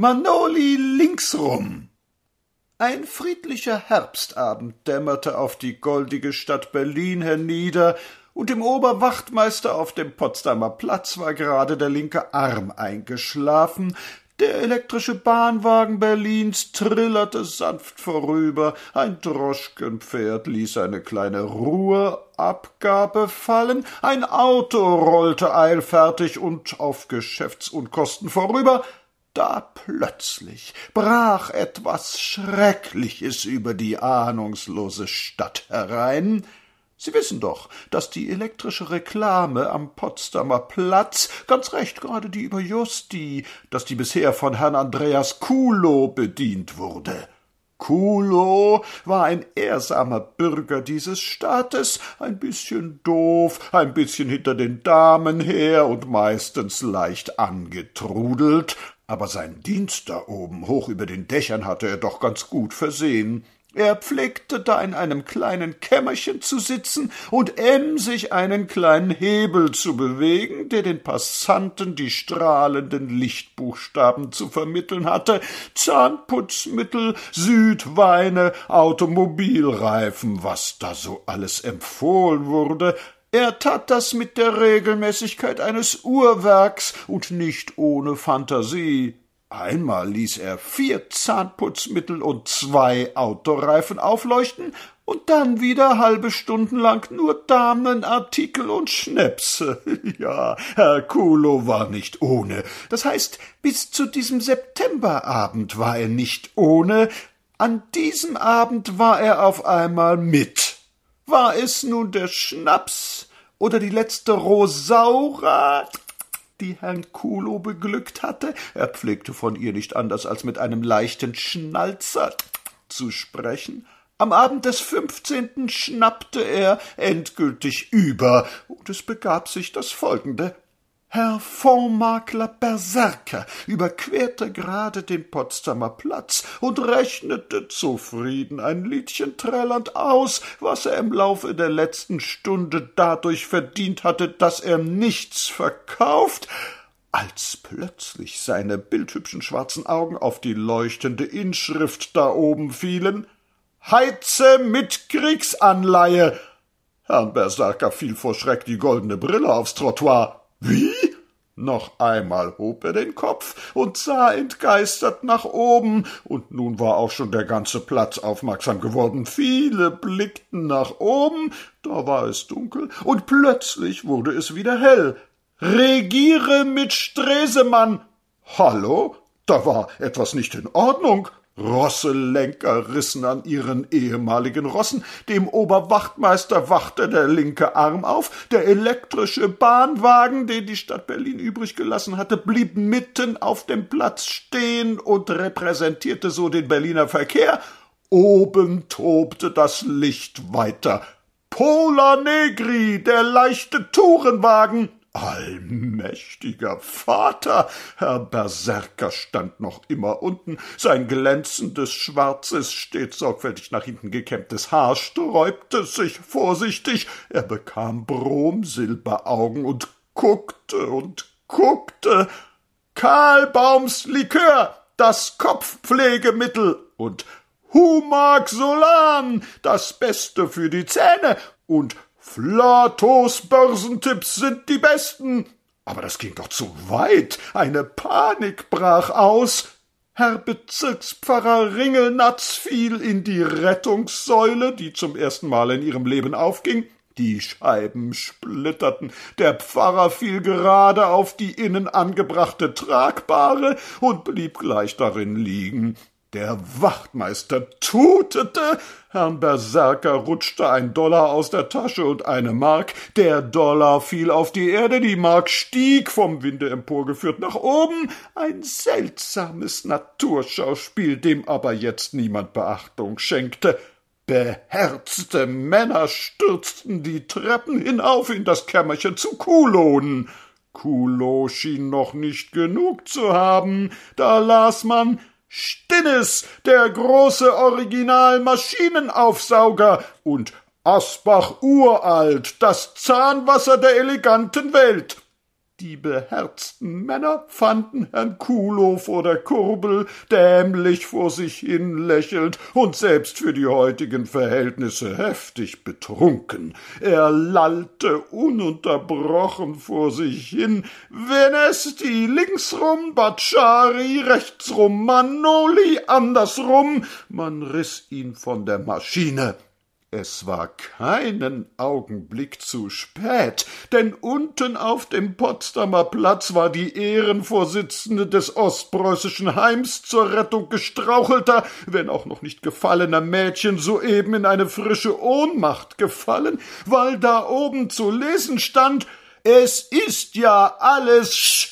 Manoli linksrum. Ein friedlicher Herbstabend dämmerte auf die goldige Stadt Berlin hernieder, und dem Oberwachtmeister auf dem Potsdamer Platz war gerade der linke Arm eingeschlafen, der elektrische Bahnwagen Berlins trillerte sanft vorüber, ein Droschkenpferd ließ eine kleine Ruheabgabe fallen, ein Auto rollte eilfertig und auf Geschäftsunkosten vorüber, da plötzlich brach etwas Schreckliches über die ahnungslose Stadt herein, Sie wissen doch, dass die elektrische Reklame am Potsdamer Platz, ganz recht gerade die über Justi, dass die bisher von Herrn Andreas Kulow bedient wurde. Kulow war ein ehrsamer Bürger dieses Staates, ein bisschen doof, ein bisschen hinter den Damen her und meistens leicht angetrudelt, aber sein Dienst da oben hoch über den Dächern hatte er doch ganz gut versehen. Er pflegte da in einem kleinen Kämmerchen zu sitzen und emsig einen kleinen Hebel zu bewegen, der den Passanten die strahlenden Lichtbuchstaben zu vermitteln hatte, Zahnputzmittel, Südweine, Automobilreifen, was da so alles empfohlen wurde, er tat das mit der Regelmäßigkeit eines Uhrwerks und nicht ohne Fantasie. Einmal ließ er vier Zahnputzmittel und zwei Autoreifen aufleuchten und dann wieder halbe Stunden lang nur Damenartikel und Schnäpse. Ja, Herr Kulo war nicht ohne. Das heißt, bis zu diesem Septemberabend war er nicht ohne. An diesem Abend war er auf einmal mit. War es nun der Schnaps oder die letzte Rosaura? Die Herrn Kulo beglückt hatte. Er pflegte von ihr nicht anders als mit einem leichten Schnalzer zu sprechen. Am Abend des fünfzehnten schnappte er endgültig über, und es begab sich das folgende. Herr Fondsmakler Berserker überquerte gerade den Potsdamer Platz und rechnete zufrieden ein Liedchen trällernd aus, was er im Laufe der letzten Stunde dadurch verdient hatte, dass er nichts verkauft, als plötzlich seine bildhübschen schwarzen Augen auf die leuchtende Inschrift da oben fielen Heize mit Kriegsanleihe. Herrn Berserker fiel vor Schreck die goldene Brille aufs Trottoir. Wie? Noch einmal hob er den Kopf und sah entgeistert nach oben, und nun war auch schon der ganze Platz aufmerksam geworden. Viele blickten nach oben, da war es dunkel, und plötzlich wurde es wieder hell. Regiere mit Stresemann. Hallo? Da war etwas nicht in Ordnung. Rosselenker rissen an ihren ehemaligen Rossen, dem Oberwachtmeister wachte der linke Arm auf, der elektrische Bahnwagen, den die Stadt Berlin übrig gelassen hatte, blieb mitten auf dem Platz stehen und repräsentierte so den Berliner Verkehr, oben tobte das Licht weiter. Pola Negri, der leichte Tourenwagen, Allmächtiger Vater! Herr Berserker stand noch immer unten, sein glänzendes, schwarzes, stets sorgfältig nach hinten gekämmtes Haar sträubte sich vorsichtig, er bekam Bromsilberaugen und guckte und guckte. Karlbaums Likör, das Kopfpflegemittel und Humac Solan, das Beste für die Zähne und Flatos Börsentipps sind die besten. Aber das ging doch zu weit. Eine Panik brach aus. Herr Bezirkspfarrer Ringelnatz fiel in die Rettungssäule, die zum ersten Mal in ihrem Leben aufging. Die Scheiben splitterten, der Pfarrer fiel gerade auf die innen angebrachte Tragbare und blieb gleich darin liegen. Der Wachtmeister tutete, Herrn Berserker rutschte ein Dollar aus der Tasche und eine Mark, der Dollar fiel auf die Erde, die Mark stieg, vom Winde emporgeführt nach oben, ein seltsames Naturschauspiel, dem aber jetzt niemand Beachtung schenkte. Beherzte Männer stürzten die Treppen hinauf in das Kämmerchen zu Kulonen. Kulo schien noch nicht genug zu haben, da las man Stinnes, der große Original-Maschinenaufsauger und Asbach uralt, das Zahnwasser der eleganten Welt. Die beherzten Männer fanden Herrn Kulo vor der Kurbel dämlich vor sich hin lächelnd und selbst für die heutigen Verhältnisse heftig betrunken. Er lallte ununterbrochen vor sich hin, Venesti linksrum, Bacciari rechtsrum, Manoli andersrum, man riß ihn von der Maschine. Es war keinen Augenblick zu spät, denn unten auf dem Potsdamer Platz war die Ehrenvorsitzende des Ostpreußischen Heims zur Rettung gestrauchelter, wenn auch noch nicht gefallener Mädchen soeben in eine frische Ohnmacht gefallen, weil da oben zu lesen stand, es ist ja alles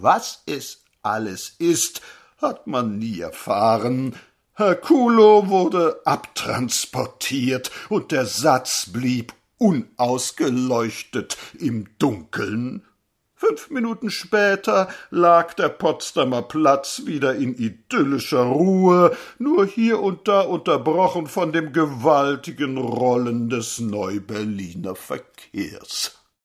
was es alles ist, hat man nie erfahren, Herculo wurde abtransportiert und der Satz blieb unausgeleuchtet im Dunkeln. Fünf Minuten später lag der Potsdamer Platz wieder in idyllischer Ruhe, nur hier und da unterbrochen von dem gewaltigen Rollen des Neuberliner Verkehrs.